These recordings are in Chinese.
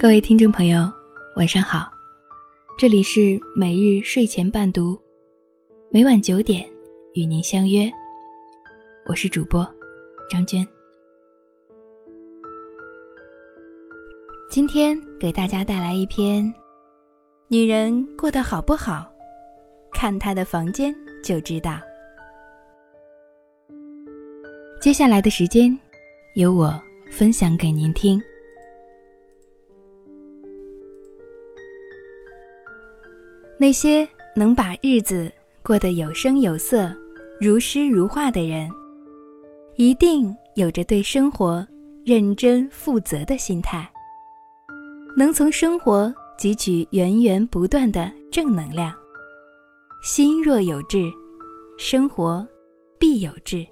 各位听众朋友，晚上好，这里是每日睡前伴读，每晚九点与您相约，我是主播张娟。今天给大家带来一篇《女人过得好不好，看她的房间就知道》。接下来的时间，由我分享给您听。那些能把日子过得有声有色、如诗如画的人，一定有着对生活认真负责的心态，能从生活汲取源源不断的正能量。心若有志，生活必有志。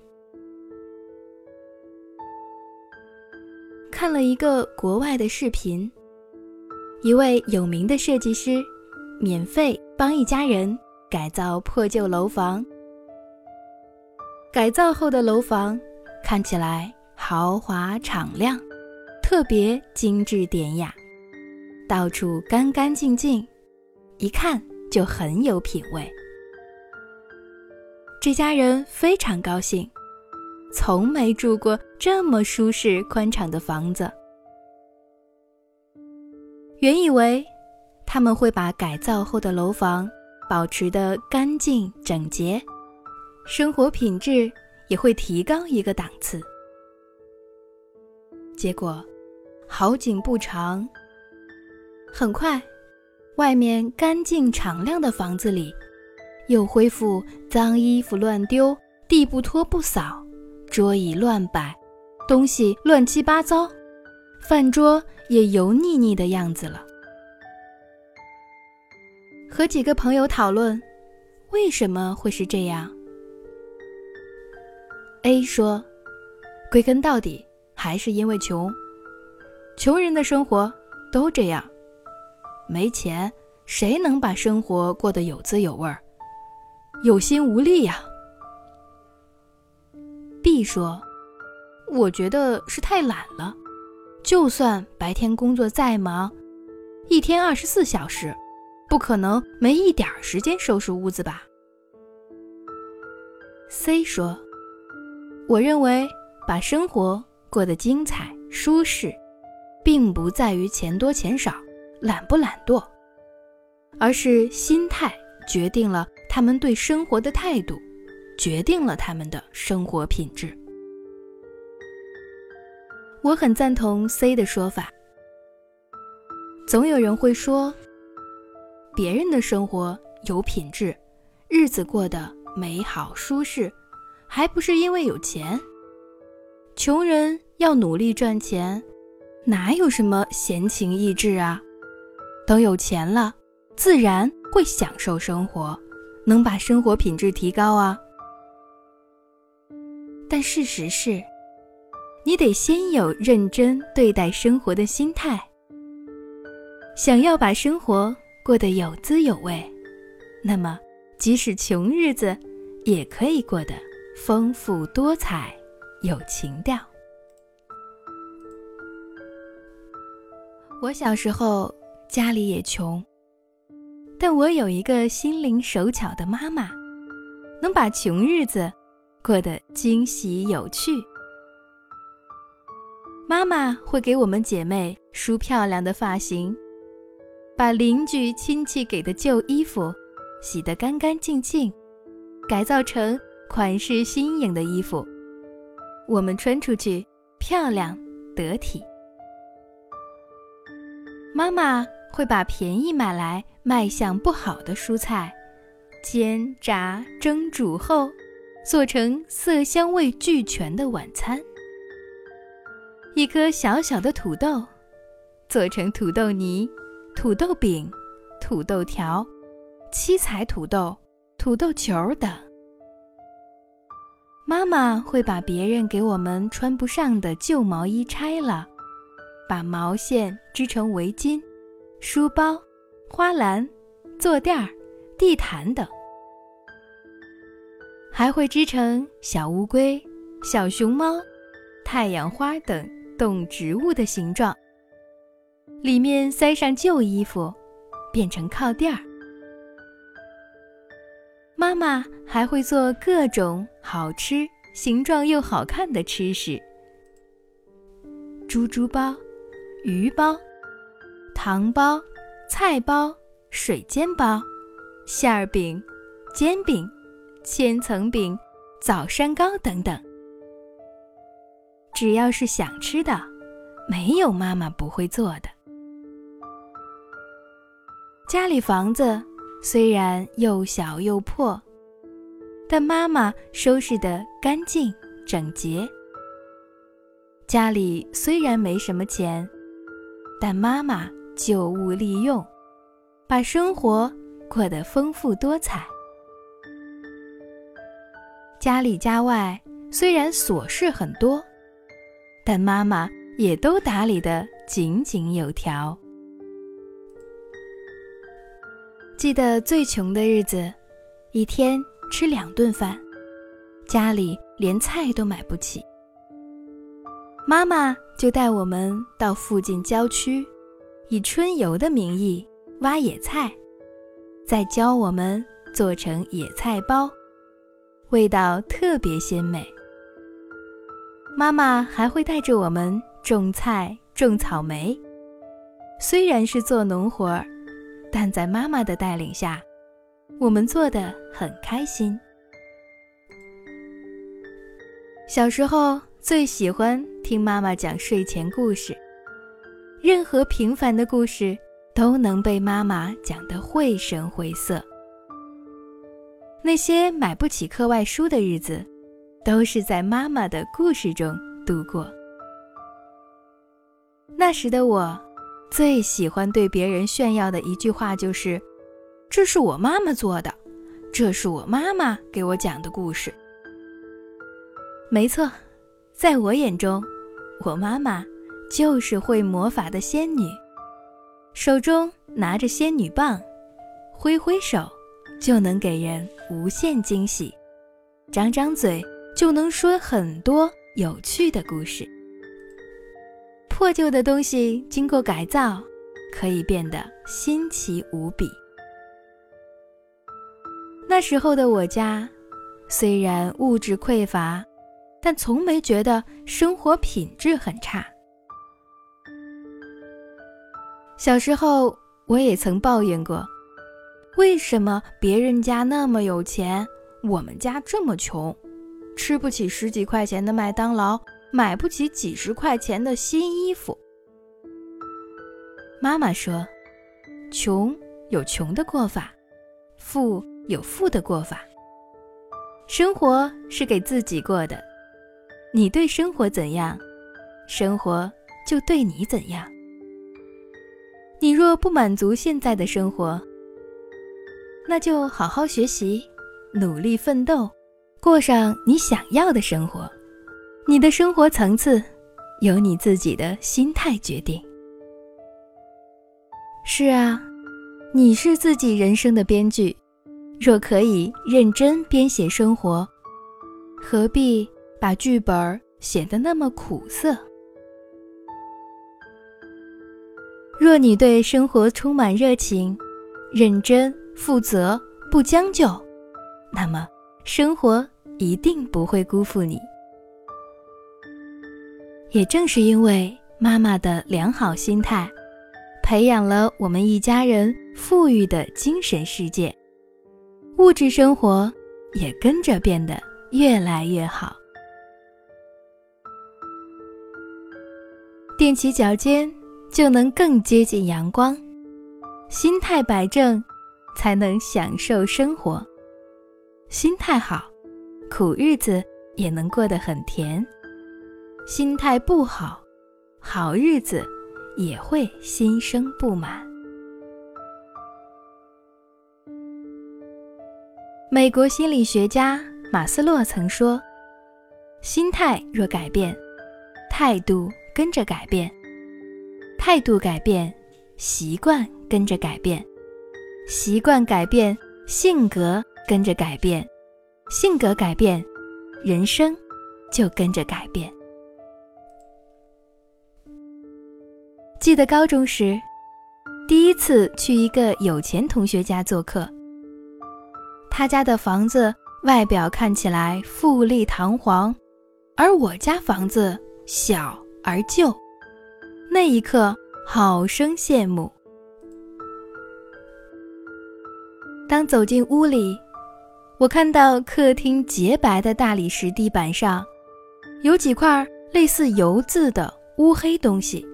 看了一个国外的视频，一位有名的设计师。免费帮一家人改造破旧楼房。改造后的楼房看起来豪华敞亮，特别精致典雅，到处干干净净，一看就很有品味。这家人非常高兴，从没住过这么舒适宽敞的房子。原以为。他们会把改造后的楼房保持得干净整洁，生活品质也会提高一个档次。结果，好景不长，很快，外面干净敞亮的房子里，又恢复脏衣服乱丢、地不拖不扫、桌椅乱摆、东西乱七八糟、饭桌也油腻腻的样子了。和几个朋友讨论，为什么会是这样？A 说：“归根到底还是因为穷。穷人的生活都这样，没钱谁能把生活过得有滋有味儿？有心无力呀。”B 说：“我觉得是太懒了，就算白天工作再忙，一天二十四小时。”不可能没一点时间收拾屋子吧？C 说：“我认为把生活过得精彩舒适，并不在于钱多钱少、懒不懒惰，而是心态决定了他们对生活的态度，决定了他们的生活品质。”我很赞同 C 的说法。总有人会说。别人的生活有品质，日子过得美好舒适，还不是因为有钱？穷人要努力赚钱，哪有什么闲情逸致啊？等有钱了，自然会享受生活，能把生活品质提高啊。但事实是，你得先有认真对待生活的心态。想要把生活。过得有滋有味，那么即使穷日子，也可以过得丰富多彩、有情调。我小时候家里也穷，但我有一个心灵手巧的妈妈，能把穷日子过得惊喜有趣。妈妈会给我们姐妹梳漂亮的发型。把邻居亲戚给的旧衣服洗得干干净净，改造成款式新颖的衣服，我们穿出去漂亮得体。妈妈会把便宜买来卖相不好的蔬菜，煎炸蒸煮后，做成色香味俱全的晚餐。一颗小小的土豆，做成土豆泥。土豆饼、土豆条、七彩土豆、土豆球等。妈妈会把别人给我们穿不上的旧毛衣拆了，把毛线织成围巾、书包、花篮、坐垫儿、地毯等，还会织成小乌龟、小熊猫、太阳花等动植物的形状。里面塞上旧衣服，变成靠垫儿。妈妈还会做各种好吃、形状又好看的吃食：猪猪包、鱼包、糖包、菜包、水煎包、馅儿饼、煎饼、千层饼、枣山糕等等。只要是想吃的，没有妈妈不会做的。家里房子虽然又小又破，但妈妈收拾得干净整洁。家里虽然没什么钱，但妈妈旧物利用，把生活过得丰富多彩。家里家外虽然琐事很多。但妈妈也都打理得井井有条。记得最穷的日子，一天吃两顿饭，家里连菜都买不起。妈妈就带我们到附近郊区，以春游的名义挖野菜，再教我们做成野菜包，味道特别鲜美。妈妈还会带着我们种菜、种草莓。虽然是做农活儿，但在妈妈的带领下，我们做得很开心。小时候最喜欢听妈妈讲睡前故事，任何平凡的故事都能被妈妈讲得绘声绘色。那些买不起课外书的日子。都是在妈妈的故事中度过。那时的我，最喜欢对别人炫耀的一句话就是：“这是我妈妈做的，这是我妈妈给我讲的故事。”没错，在我眼中，我妈妈就是会魔法的仙女，手中拿着仙女棒，挥挥手就能给人无限惊喜，张张嘴。就能说很多有趣的故事。破旧的东西经过改造，可以变得新奇无比。那时候的我家，虽然物质匮乏，但从没觉得生活品质很差。小时候，我也曾抱怨过，为什么别人家那么有钱，我们家这么穷？吃不起十几块钱的麦当劳，买不起几十块钱的新衣服。妈妈说：“穷有穷的过法，富有富的过法。生活是给自己过的，你对生活怎样，生活就对你怎样。你若不满足现在的生活，那就好好学习，努力奋斗。”过上你想要的生活，你的生活层次由你自己的心态决定。是啊，你是自己人生的编剧，若可以认真编写生活，何必把剧本写得那么苦涩？若你对生活充满热情，认真负责，不将就，那么生活。一定不会辜负你。也正是因为妈妈的良好心态，培养了我们一家人富裕的精神世界，物质生活也跟着变得越来越好。踮起脚尖，就能更接近阳光；心态摆正，才能享受生活。心态好。苦日子也能过得很甜，心态不好，好日子也会心生不满。美国心理学家马斯洛曾说：“心态若改变，态度跟着改变；态度改变，习惯跟着改变；习惯改变，性格跟着改变。”性格改变，人生就跟着改变。记得高中时，第一次去一个有钱同学家做客。他家的房子外表看起来富丽堂皇，而我家房子小而旧。那一刻，好生羡慕。当走进屋里，我看到客厅洁白的大理石地板上，有几块类似油渍的乌黑东西。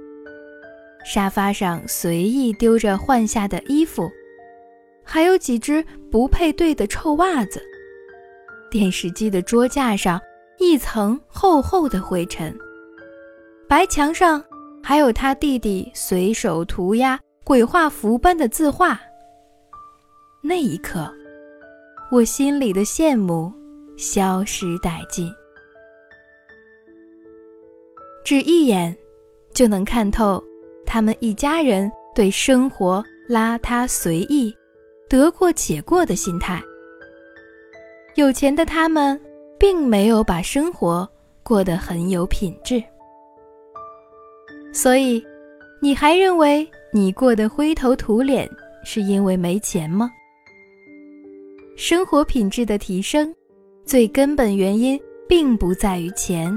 沙发上随意丢着换下的衣服，还有几只不配对的臭袜子。电视机的桌架上一层厚厚的灰尘，白墙上还有他弟弟随手涂鸦鬼画符般的字画。那一刻，我心里的羡慕消失殆尽，只一眼就能看透。他们一家人对生活邋遢随意、得过且过的心态。有钱的他们并没有把生活过得很有品质。所以，你还认为你过得灰头土脸是因为没钱吗？生活品质的提升，最根本原因并不在于钱，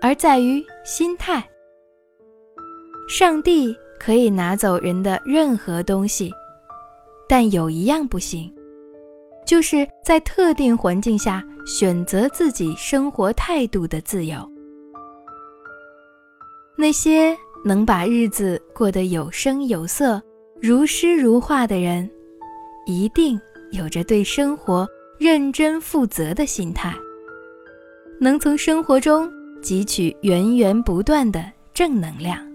而在于心态。上帝可以拿走人的任何东西，但有一样不行，就是在特定环境下选择自己生活态度的自由。那些能把日子过得有声有色、如诗如画的人，一定有着对生活认真负责的心态，能从生活中汲取源源不断的正能量。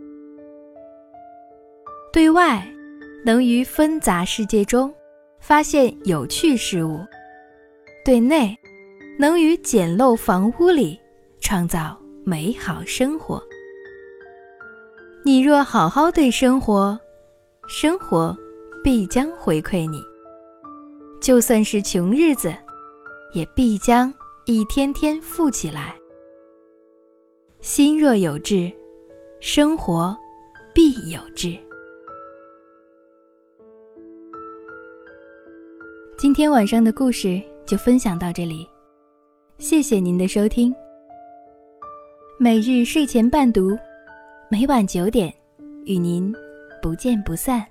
对外，能于纷杂世界中发现有趣事物；对内，能于简陋房屋里创造美好生活。你若好好对生活，生活必将回馈你；就算是穷日子，也必将一天天富起来。心若有志，生活必有志。今天晚上的故事就分享到这里，谢谢您的收听。每日睡前伴读，每晚九点与您不见不散。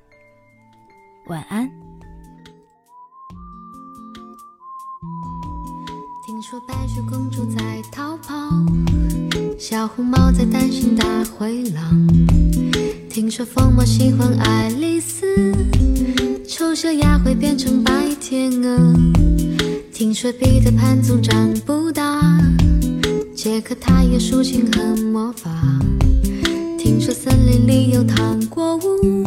晚安。听说白雪公主在逃跑，小红帽在担心大灰狼。听说疯帽喜欢爱丽丝。丑小鸭会变成白天鹅。听说彼得潘总长不大，杰克他有竖琴和魔法。听说森林里有糖果屋，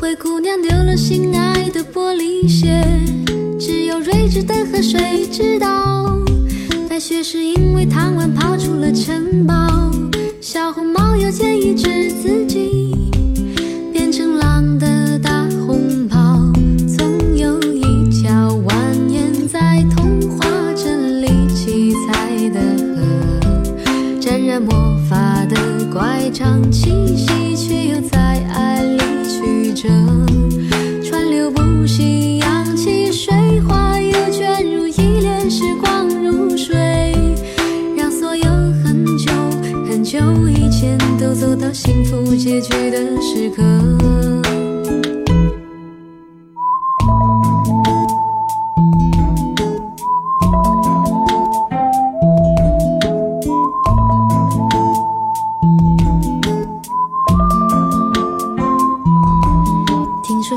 灰姑娘丢了心爱的玻璃鞋。只有睿智的河水知道，白雪是因为贪玩跑出了城堡。小红帽又建议治自己。魔法的乖张气息，却又在爱里曲折，川流不息，扬起水花，又卷入一帘时光如水，让所有很久很久以前都走到幸福结局的时刻。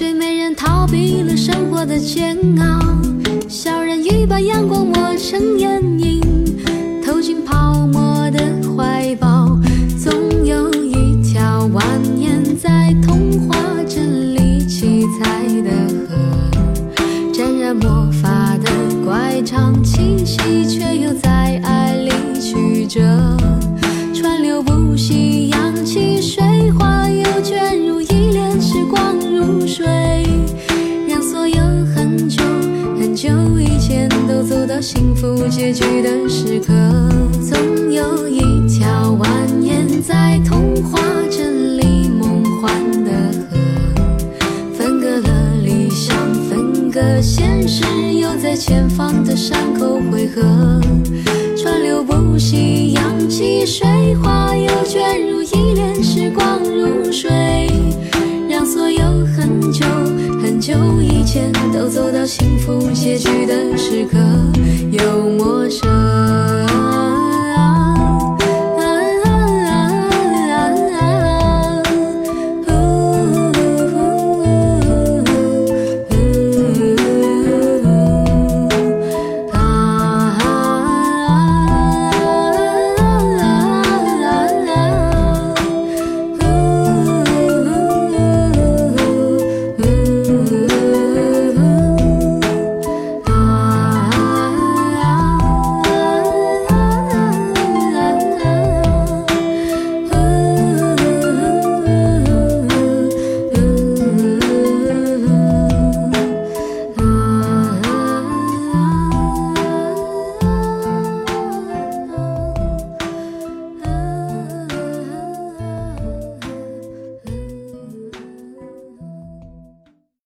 睡美人逃避了生活的煎熬。小人鱼把阳光抹成眼影，结局的时刻。总有一条蜿蜒在童话镇里梦幻的河，分隔了理想，分隔现实，又在前方的山口汇合。川流不息，扬起水花，又卷久以前都走到幸福结局的时刻，又陌生。